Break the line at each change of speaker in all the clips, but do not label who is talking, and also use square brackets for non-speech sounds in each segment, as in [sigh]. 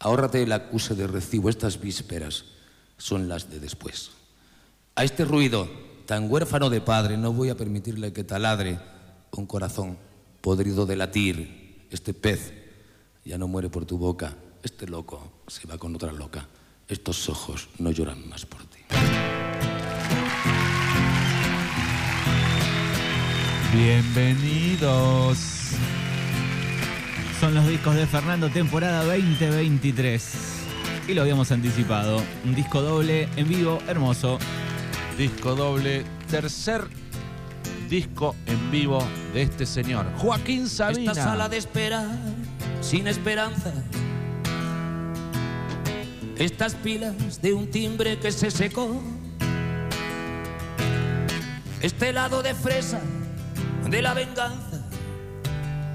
Ahórrate el acuse de recibo, estas vísperas son las de después. A este ruido tan huérfano de padre no voy a permitirle que taladre un corazón podrido de latir. Este pez ya no muere por tu boca, este loco se va con otra loca. Estos ojos no lloran más por ti.
Bienvenidos.
Son los discos de Fernando temporada 2023. Y lo habíamos anticipado. Un disco doble en vivo, hermoso.
Disco doble, tercer disco en vivo de este señor, Joaquín Sabina.
Esta sala de espera, sin esperanza. Estas pilas de un timbre que se secó. Este lado de fresa de la venganza.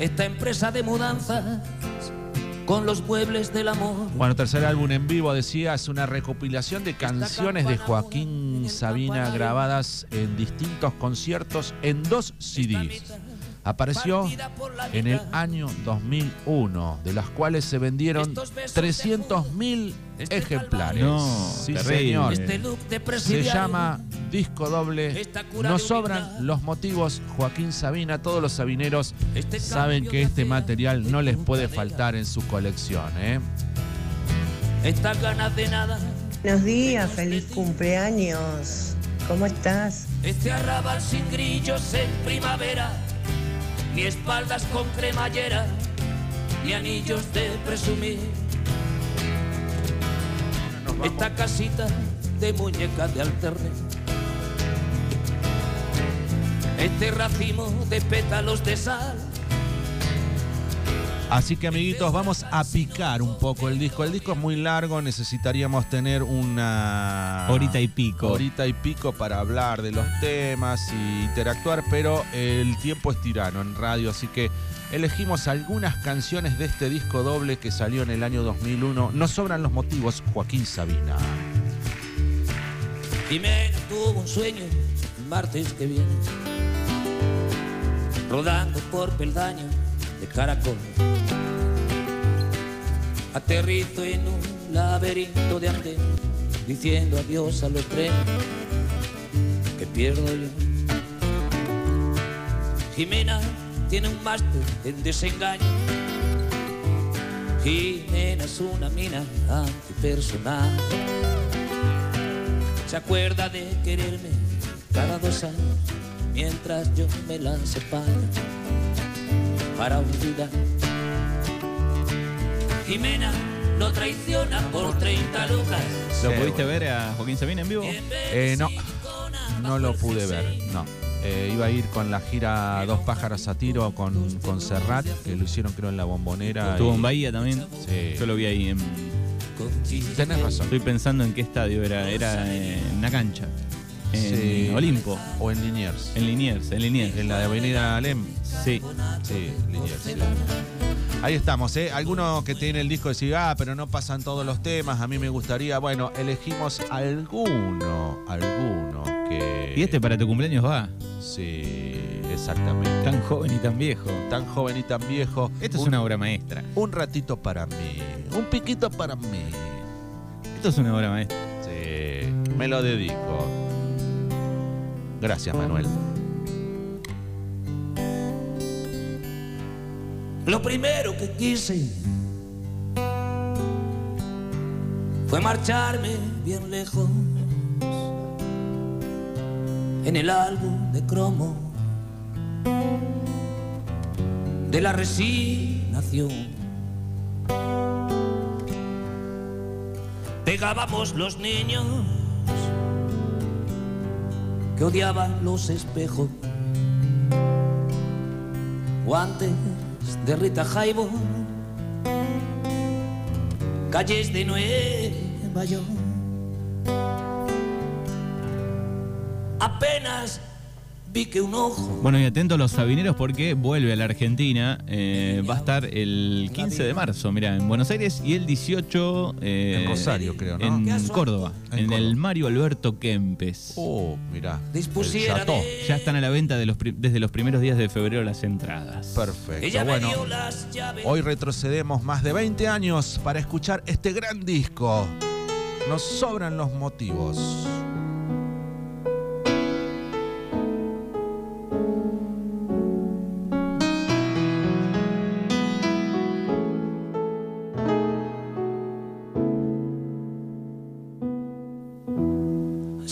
Esta empresa de mudanzas con los muebles del amor.
Bueno, tercer álbum en vivo, decía, es una recopilación de canciones de Joaquín Sabina grabadas en distintos conciertos en dos CDs. Apareció en el año 2001, de las cuales se vendieron 300.000 ejemplares.
No,
sí, señor.
Este
Se llama disco doble. No sobran los motivos, Joaquín Sabina. Todos los sabineros
Este
saben que este material no les puede faltar en su colección. ¿eh?
Estas ganas de nada.
Buenos días, feliz cumpleaños. ¿Cómo estás?
Este arrabal sin grillos en primavera. Ni espaldas con cremallera. Ni anillos de presumir. Esta casita de muñecas de alterne. Este racimo de pétalos de sal.
Así que amiguitos, vamos a picar un poco el disco. El disco es muy largo, necesitaríamos tener una
Horita y pico.
horita y pico para hablar de los temas y interactuar, pero el tiempo es tirano en radio, así que elegimos algunas canciones de este disco doble que salió en el año 2001. No sobran los motivos, Joaquín Sabina.
Jimena tuvo un sueño el martes que viene, rodando por peldaño de caracol. Aterrizo en un laberinto de andén, diciendo adiós a los trenes que pierdo yo. Jimena tiene un máster en desengaño. Jimena es una mina antipersonal se acuerda de quererme cada dos años mientras yo me la separo para olvidar. Jimena lo traiciona por 30 lucas.
¿Lo
Sí,
pudiste
bueno.
ver a Joaquín Sabina en vivo?
Eh, no, no lo pude ver, no. Eh, iba a ir con la gira Dos pájaros a tiro con, con Serrat, que lo hicieron creo en la bombonera.
Estuvo
y-
en Bahía también.
Sí.
Yo lo vi ahí en.
Tenés razón.
Estoy pensando en qué estadio era. Era en una cancha. En
Sí.
Olimpo.
O en Liniers.
En Liniers. En Liniers.
En la de Avenida Alem.
Sí.
Sí, Liniers. sí. Ahí estamos, ¿eh? Algunos que tienen el disco decían, ah, pero no pasan todos los temas, a mí me gustaría. Bueno, elegimos alguno, alguno que...
Y este para tu cumpleaños va.
Sí, exactamente.
Tan joven y tan viejo.
Tan joven y tan viejo.
Esto es
Un-
una obra maestra.
Un ratito para mí, un piquito para mí.
Esto es una obra maestra.
Sí, me lo dedico. Gracias, Manuel.
Lo primero que quise fue marcharme bien lejos en el álbum de cromo de la resignación. Pegábamos los niños que odiaban los espejos guantes de Rita Jaibo, calles de Nueva York. Apenas pique un ojo.
Bueno, y atentos los sabineros porque vuelve a la Argentina. eh, va a estar el 15 de marzo, mira, en Buenos Aires y el 18 eh,
En Rosario, creo, ¿no?
En Córdoba,
En
en, el
Córdoba.
Mario Alberto Kempes.
Oh, mirá.
Ya están a la venta de los pri- desde los primeros días de febrero las entradas.
Perfecto. Bueno, hoy retrocedemos más de 20 años para escuchar este gran disco. Nos sobran los motivos.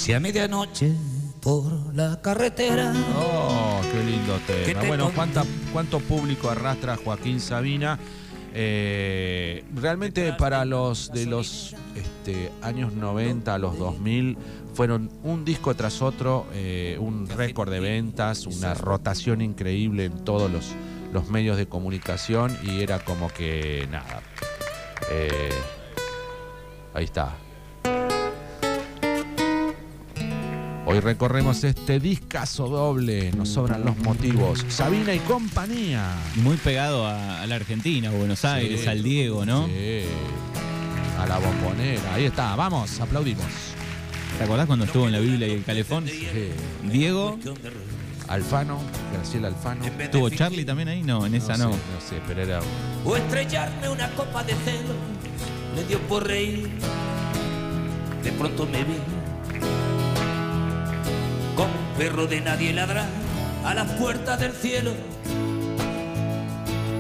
Si a medianoche por la carretera
Oh, qué lindo
¿Qué
tema.
te
Bueno, ¿cuánta- ¿cuánto público arrastra Joaquín Sabina? Eh, realmente para los de los este, años 90 a los 2000 fueron un disco tras otro, eh, un récord de ventas, una rotación increíble en todos los, los medios de comunicación y era como que nada. Eh, ahí está. Hoy recorremos este discazo doble, nos sobran los motivos. Sabina y compañía.
Muy pegado a, a la Argentina, a Buenos Aires,
Sí.
al Diego, ¿no?
Sí. A la bombonera. Ahí está, vamos, aplaudimos.
¿Te acordás cuando estuvo en la Biblia y el Calefón?
Sí.
Diego,
Alfano, Graciela Alfano.
¿tuvo Charlie también ahí? No, en esa
sé,
no.
no sé, pero era.
o estrellarme una copa de celo le dio por reír. De pronto me vi perro de nadie ladrar a las puertas del cielo.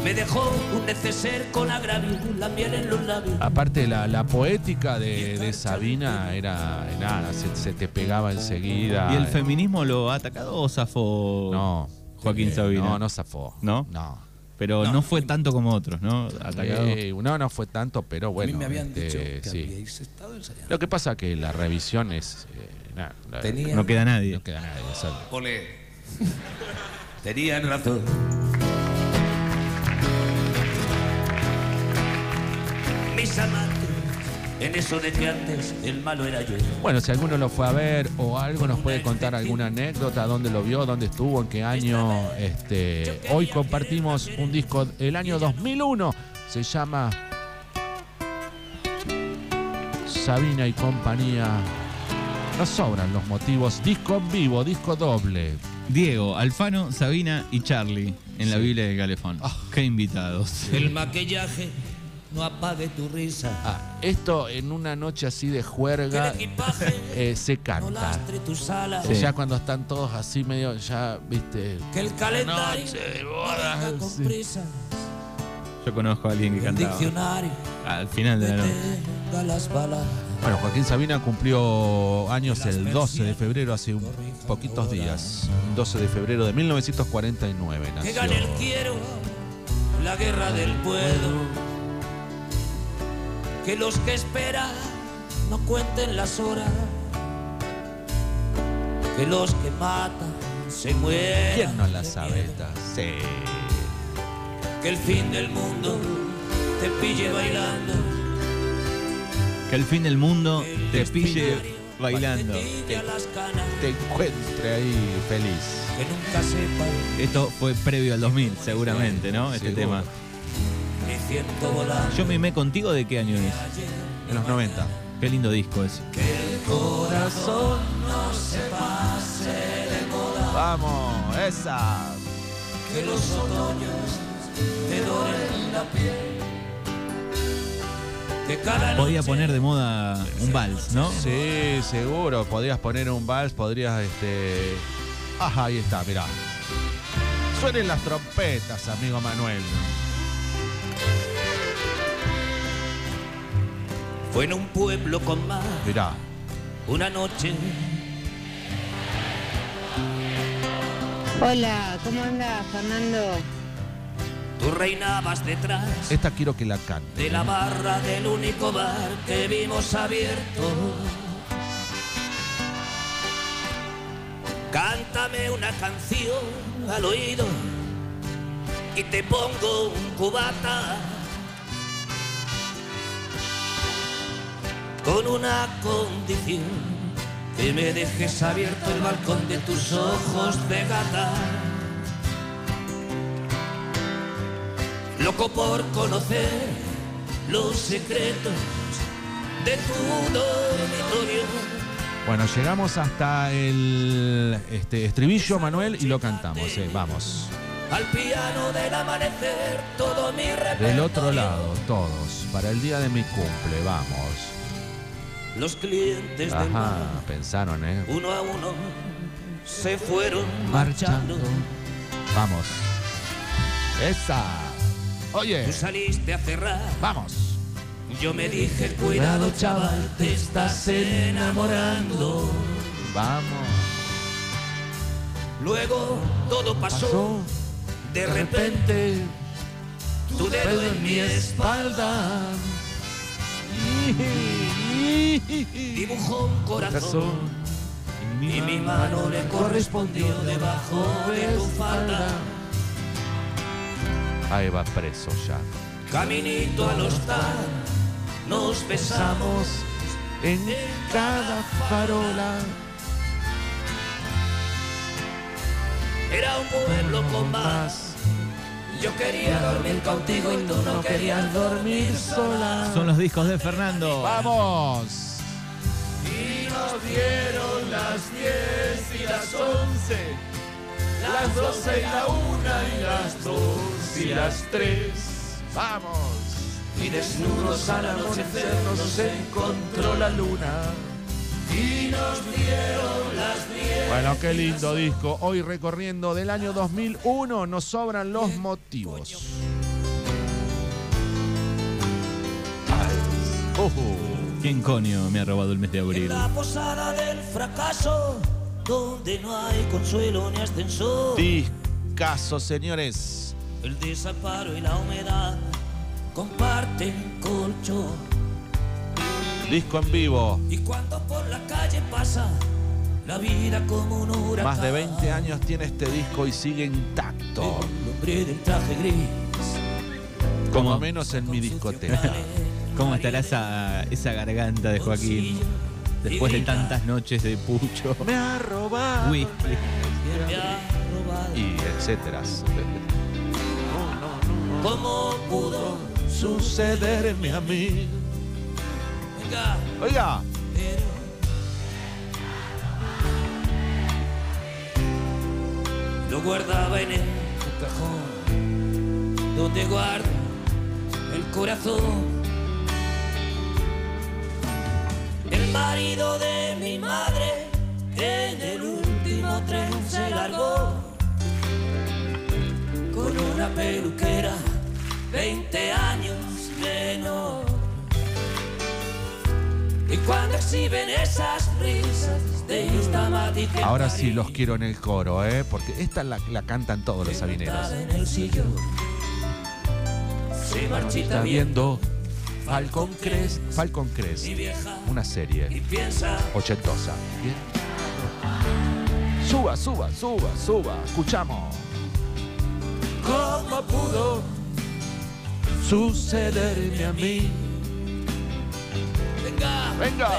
Me dejó un neceser con agravio, la miel en los labios.
Aparte, la, la poética de, de Sabina era nada, se, se te pegaba enseguida.
¿Y el feminismo lo ha atacado o zafó
No.
Joaquín
Eh,
Sabina?
No, no zafó.
¿No?
No.
Pero no, fue tanto como otros, ¿no? Atacado.
Eh, no, no fue tanto, pero bueno.
a mí me habían
este,
dicho que
sí.
habíais estado ensayando.
Lo que pasa que la revisión es. eh, nada, la-
Tenía-
No queda nadie.
no queda nadie. solo.
Ole. [laughs] Tenían razón. Mis amantes, en eso de que antes el malo era yo.
Bueno, si alguno lo fue a ver o algo, nos puede contar alguna anécdota, dónde lo vio, dónde estuvo, en qué año. Este, hoy compartimos un disco del año 2001. Se llama Sabina y compañía. Nos sobran los motivos. Disco en vivo, disco doble.
Diego, Alfano, Sabina y Charlie en la. Biblia de Calefón.
Ah.
Qué invitados.
El maquillaje no apague tu risa.
Ah, esto en una noche así de
Que el
juerga
equipaje
eh, se
no
canta.
lastre tus alas.
Sí.
Ya cuando están todos así medio, ya, viste.
Que el calendario
Noche de
no
bodas,
venga con
sí.
prisa.
Yo conozco a alguien que
El
cantaba
diccionario
al final de la noche.
detenga las balas.
Bueno, Joaquín Sabina cumplió años el 12 de febrero, hace un poquitos días. 12 de febrero de 1949
Que
nació.
gane el quiero, la guerra del puedo. Que los que esperan no cuenten las horas. Que los que matan se mueran.
¿Quién no la
de
sabe esta? Sí.
Que el fin del mundo te pille bailando.
Que el fin del mundo te pille bailando.
Te
encuentre ahí feliz.
Que nunca sepan
Esto fue previo al 2000, seguramente, ¿no? Este
Seguro.
tema. Yo mimé contigo de qué año es.
En los 90.
Qué lindo disco es.
Que el corazón no se pase de moda.
Vamos, esa.
que los otoños te doren la piel.
Podía poner de moda un vals, ¿no?
Sí, seguro. Podrías poner un vals, podrías, este. Ajá, ahí está, mirá. Suenen las trompetas, amigo Manuel.
Fue en un pueblo con mar,
Mirá.
una noche.
Hola, ¿cómo andas, Fernando?
Tú reinabas detrás
Esta quiero que la cante.
de la barra del único bar que vimos abierto. Cántame una canción al oído y te pongo un cubata con una condición que me dejes abierto el balcón de tus ojos de gata. Loco por conocer los secretos de tu dormitorio.
Bueno, llegamos hasta el este, estribillo, Manuel, y lo cantamos. eh, Vamos.
Al piano del amanecer, todo mi
Del otro
repertorio.
lado, todos. Para el día de mi cumple, vamos.
Los clientes del
Ajá,
bar,
pensaron, ¿eh?
uno a uno, se fueron
Marchando.
marchando.
Vamos. Esa. Oye,
Tú saliste a cerrar.
vamos.
Yo me dije, cuidado chaval, te estás enamorando.
Vamos.
Luego todo pasó,
Pasó.
de
De
repente
repente,
tu dedo en mi espalda [laughs] dibujó un Corazón. y mi mano le correspondió debajo de tu falda.
Ahí va preso ya.
Caminito al hostal, nos besamos.
en cada farola.
Era un pueblo con más. Yo quería dormir contigo y tú no querías dormir sola.
Son los discos de Fernando.
¡Vamos!
Y nos dieron las 10 y las 11,
Las 12 y la 1 y las 2 y las 3. ¡Vamos!
y desnudos al anochecer nos encontró la luna. Y nos dieron las 10.
Bueno, qué lindo disco. Hoy recorriendo del año 2001 nos sobran los motivos. Ay, ojo.
¿Quién coño me ha robado el mes de
En
abril?
la posada del fracaso, donde no hay consuelo ni ascensor.
Discaso, señores.
El desamparo y la humedad comparten colchón.
Disco en vivo.
Y cuando por la calle pasa la vida como un huracán.
Más de 20 años tiene este disco y sigue intacto.
El hombre del traje gris.
Como menos en mi discoteca.
¿Cómo estará esa, esa garganta de Joaquín? Después de tantas noches de pucho,
Me ha robado.
whisky.
Me ha robado.
Y etcétera.
¿Cómo pudo
Sucederme a mí. Oiga.
Pero lo guardaba en el cajón donde guardo el corazón. Marido de mi madre en el último tren se largó con una peluquera, 20 años menos. Y cuando exhiben esas risas de esta matiz
Ahora sí los quiero en el coro, ¿eh? Porque esta la, la cantan todos los sabineros.
en el sillón se marchita
Está
bien
viendo Falcon Crest. Falcon Crest. Una
y
serie
piensa
ochentosa. Bien. Suba, suba, suba, suba. Escuchamos. ¿Cómo pudo sucederme a mí?
venga
Venga.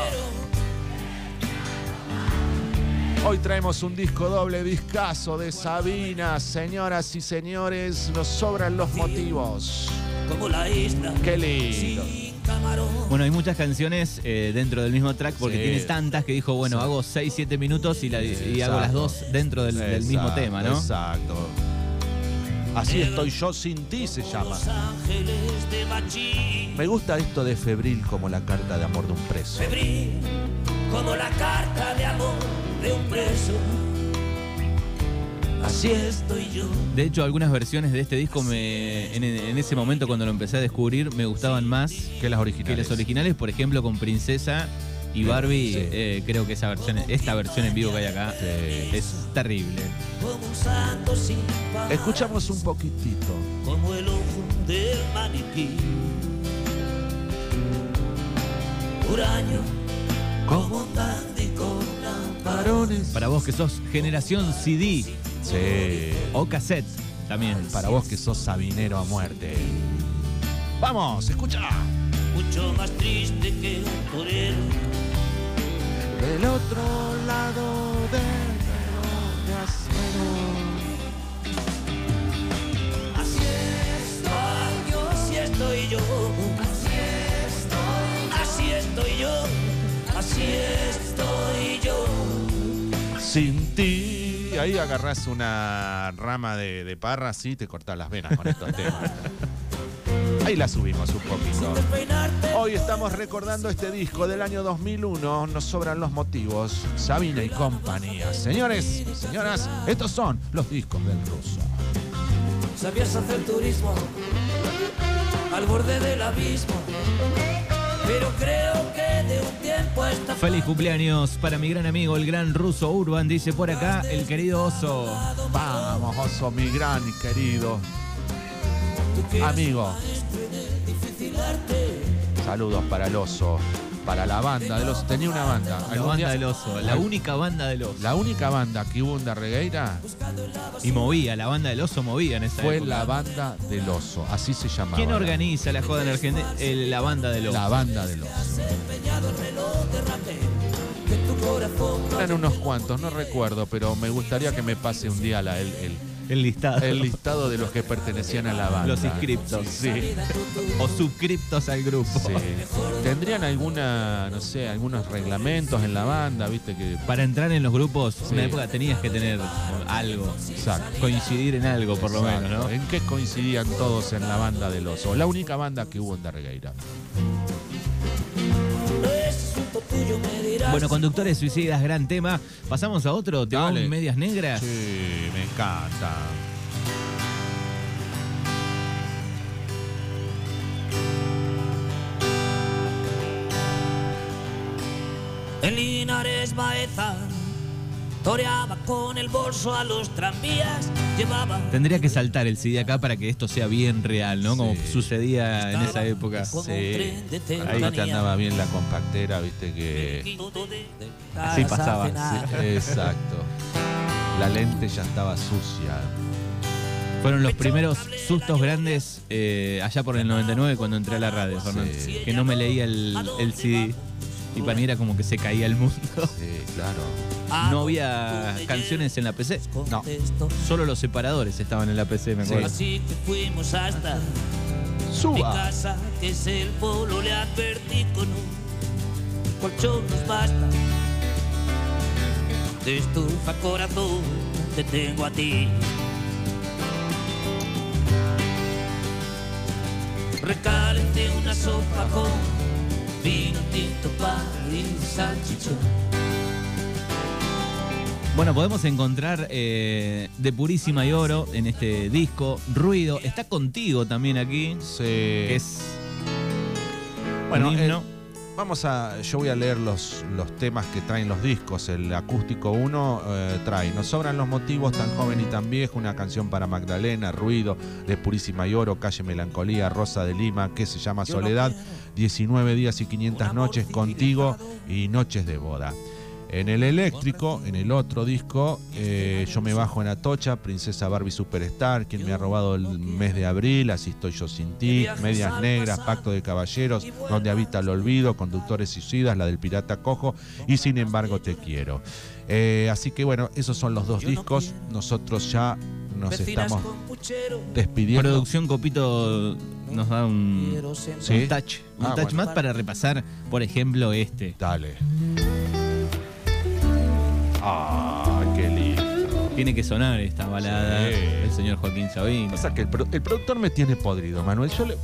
Hoy traemos un disco doble discazo de Sabina. Señoras y señores, nos sobran los motivos.
Como la isla
Qué lindo.
Bueno, hay muchas canciones eh, dentro del mismo track porque
Sí.
tiene tantas que dijo, bueno, hago 6, 7 minutos y, la- y hago las dos dentro del, del mismo
Exacto,
tema, ¿no?
Exacto. Así estoy yo sin ti se llama.
los ángeles de Machín
Me gusta esto de febril como la carta de amor de un preso.
febril como la carta de amor de un preso así estoy yo
De hecho, algunas versiones de este disco me, en, en ese momento cuando lo empecé a descubrir me gustaban más
Que las
que
originales.
las originales, por ejemplo, con Princesa y Barbie.
Sí.
eh, creo que esa versión, esta versión en vivo que hay acá
Sí.
es terrible.
Escuchamos un poquitito.
como el ojo del maniquí huraño como un dandy con lamparones
Para vos que sos generación CD
Sí.
o cassette también.
Para vos que sos sabinero a muerte. Vamos, escucha.
mucho más triste que un torero
Del otro lado del reloj de acero.
Así estoy yo, así estoy yo. Así estoy yo, así estoy yo.
Sin ti. Ahí agarrás una rama de, de parra y te cortás las venas con estos temas. Ahí la subimos un poquito. Hoy estamos recordando este disco del año 2001. Nos sobran los motivos. Sabina y compañía. Señores, señoras, estos son los discos del ruso.
Sabías hacer turismo al borde del abismo. Pero creo que
Feliz cumpleaños para mi gran amigo, el gran ruso Urban, dice por acá el querido oso.
Vamos, oso, mi gran querido amigo. Saludos para el oso, para la banda del oso. Tenía una banda.
La
Algún
banda
día-
del oso, la única banda del oso.
La única banda que hubo en Darregueira
Y movía, la banda del oso movía en esa
fue
época.
la banda del oso. Así se llamaba.
¿Quién organiza la joda en Argentina? El- la banda del oso.
La banda del oso. Eran unos cuantos, no recuerdo, pero me gustaría que me pase un día la- el, el-
El listado.
el listado de los que pertenecían a la banda.
Los inscriptos.
Sí,
O suscriptos al grupo.
sí. ¿Tendrían alguna, no sé, algunos reglamentos en la banda, viste que...
Para entrar en los grupos,
Sí.
una época tenías que tener algo.
Exacto.
Coincidir en algo, por lo menos, ¿no?
¿En qué coincidían todos en la banda del oso? La única banda que hubo en Darregueira.
Bueno, conductores suicidas, gran tema. Pasamos a otro, te
Dale.
medias negras.
Sí, me encanta.
En Linares Baeza toreaba con el bolso a los tranvías, llevaba
Tendría que saltar el CD acá para que esto sea bien real, ¿no? Como
Sí.
sucedía en esa época.
Sí. Ahí te andaba bien la compactera, viste que...
Así pasaba.
Exacto. La lente ya estaba sucia.
Fueron los primeros sustos grandes eh, allá por el 99 cuando entré a la radio, Fernando.
Sí.
Que no me leía el, el CD. Y para mí era como que se caía el mundo.
Sí, claro.
No había canciones en la PC.
No.
Solo los separadores estaban en la PC, me acuerdo.
Así que fuimos hasta mi
Suba.
casa, que es el polo, le advertí con un colchón nos basta. De estufa corazón, te tengo a ti. Recalenté una sopa con vino tinto, pan y salchichón.
Bueno, podemos encontrar eh, de Purísima y Oro en este disco. Ruido. Está contigo también aquí.
Sí.
Que es.
Bueno,
un himno.
eh, vamos a. Yo voy a leer los, los temas que traen los discos. El acústico 1 eh, trae Nos sobran los motivos, tan joven y tan viejo. Una canción para Magdalena, Ruido, de Purísima y Oro, Calle Melancolía, Rosa de Lima, que se llama Soledad. 19 días y 500 noches contigo y Noches de boda. En el eléctrico, en el otro disco, eh, yo me bajo en Atocha, Princesa Barbie Superstar, quien me ha robado el mes de abril, así estoy yo sin ti, Medias Negras, Pacto de Caballeros, Donde habita el olvido, Conductores suicidas, la del Pirata Cojo y Sin embargo te quiero. Eh, así que bueno, esos son los dos discos. Nosotros ya nos estamos despidiendo.
Producción Copito nos da un.
Sí.
touch. Un
Ah,
touch
bueno.
más para repasar, por ejemplo, este.
Dale. Ah, qué lindo.
Tiene que sonar esta balada
Sí.
del señor Joaquín Sabino.
Pasa que el, pro- el productor me tiene podrido, Manuel. Yo le-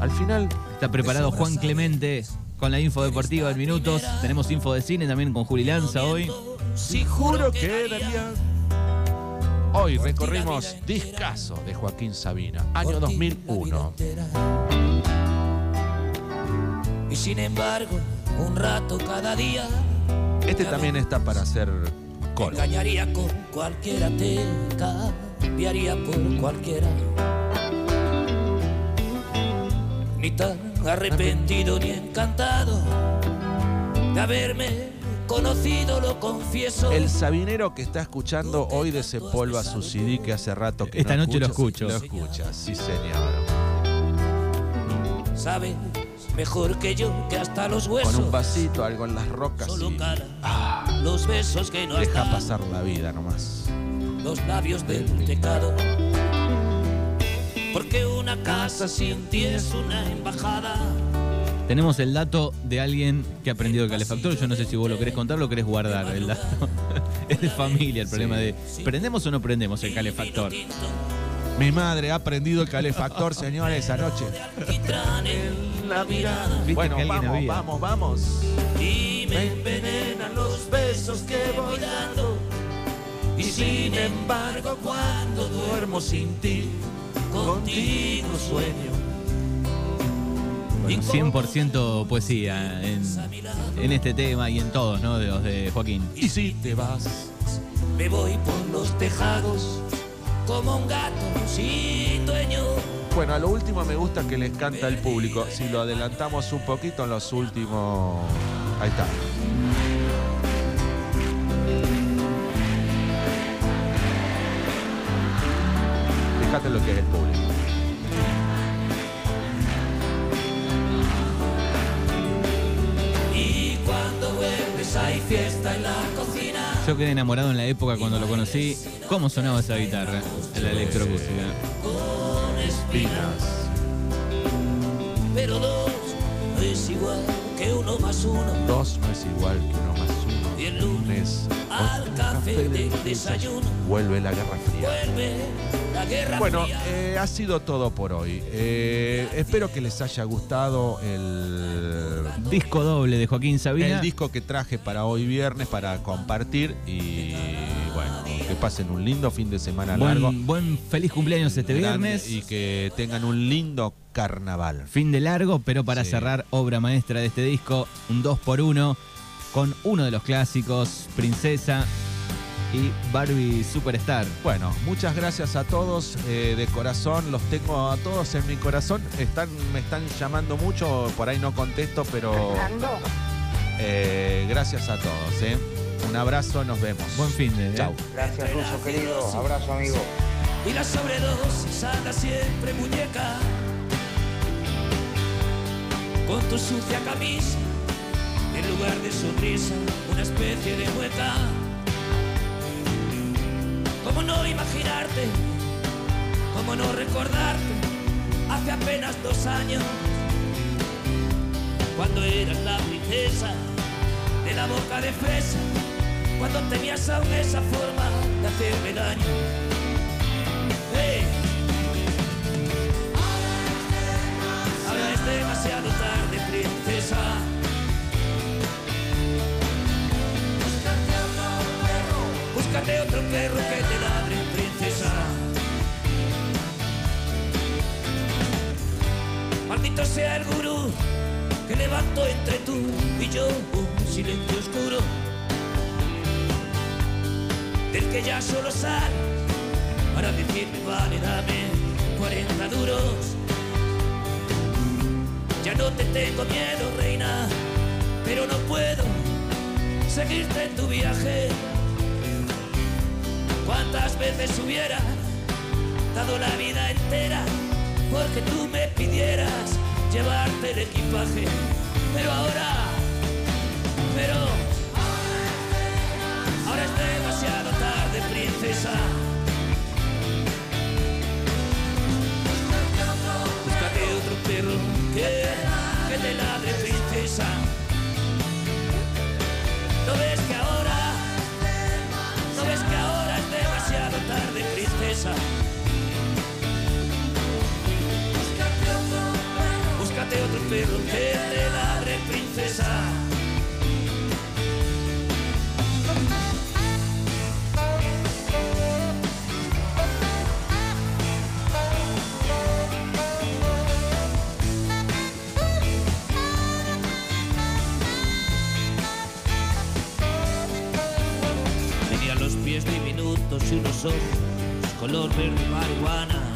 al final
Está preparado Juan Clemente con la info deportiva en minutos. Tenemos info de cine también con Juli Lanza hoy.
Si juro que
quedaría. Hoy recorrimos Discaso de Joaquín Sabina, año 2001.
Y sin embargo, un rato cada día
Este también está para hacer coro.
engañaría con cualquiera, te cambiaría por cualquiera. Ni tan arrepentido ni encantado de haberme conocido, lo confieso.
El sabinero que está escuchando hoy desempolva su CD que hace rato que
Esta
no
noche lo
escucha.
escucho.
Lo escucha, sí señor.
Sabe mejor que yo, que hasta los huesos.
Con un vasito, algo en las rocas.
Solo
y
calan los besos que no
deja
están,
pasar la vida nomás.
los labios del pecado. Porque una casa sin ti es una embajada.
Tenemos el dato de alguien que ha aprendido el calefactor. Yo no sé si vos lo querés contar o lo querés guardar. El dato [laughs] es de familia el problema de ¿prendemos o no prendemos el calefactor?
Mi madre ha prendido el calefactor, [laughs] señores, anoche.
Alquitrán en la mirada.
¿Viste
Bueno, vamos,
había?
vamos, vamos.
Y me envenenan los besos que voy dando. Y sin embargo, cuando duermo sin ti, contigo sueño.
Bueno, 100% poesía en, en este tema y en todos, ¿no? De los de Joaquín.
Y si te vas,
Me voy por los tejados como un gato sin dueño.
Bueno, a lo último me gusta que les canta el público. Si lo adelantamos un poquito en los últimos. Ahí está. Fíjate lo que es el público.
Fiesta en la cocina.
Yo quedé enamorado en la época cuando lo conocí. ¿Cómo sonaba esa guitarra? En la electroacústica.
con espinas. Pero dos no es igual que uno más uno.
Dos no es igual que uno más uno.
Y el lunes al café de desayuno.
Vuelve la guerra fría.
Vuelve
Bueno, eh, ha sido todo por hoy. Eh, espero que les haya gustado el,
Disco doble de Joaquín Sabina.
el disco que traje para hoy viernes para compartir y bueno, que pasen un lindo fin de semana largo.
Buen, feliz cumpleaños este viernes.
y que tengan un lindo carnaval.
Fin de largo, pero para
Sí.
cerrar, obra maestra de este disco, un 2x1 con uno de los clásicos, Princesa y Barbie Superstar.
Bueno, muchas gracias a todos eh, de corazón, los tengo a todos en mi corazón. Están, me están llamando mucho, por ahí no contesto, pero eh, gracias a todos. ¿eh? Un abrazo, nos vemos.
Buen fin de. ¿eh?
Chau.
Gracias, Ruso querido. Abrazo, amigo.
Y la sobredosis anda siempre muñeca. Con tu sucia camisa, en lugar de sonrisa, una especie de mueca. ¿Cómo no imaginarte? ¿Cómo no recordarte? Hace apenas dos años, cuando eras la princesa de la boca de fresa, cuando tenías aún esa forma de hacerme daño. ¡Hey! Ahora es demasiado tarde, Búscate otro perro que te ladre, princesa. Maldito sea el gurú que levantó entre tú y yo un silencio oscuro. Del que ya solo sale para decirme, vale, dame 40 duros. Ya no te tengo miedo, reina, pero no puedo seguirte en tu viaje. ¿Cuántas veces hubiera dado la vida entera porque tú me pidieras llevarte el equipaje? Pero ahora, pero ahora es demasiado tarde, princesa. Búscate otro perro que, que te ladre, princesa. Que te ladre, princesa. Tenía los pies diminutos y unos ojos color verde marihuana.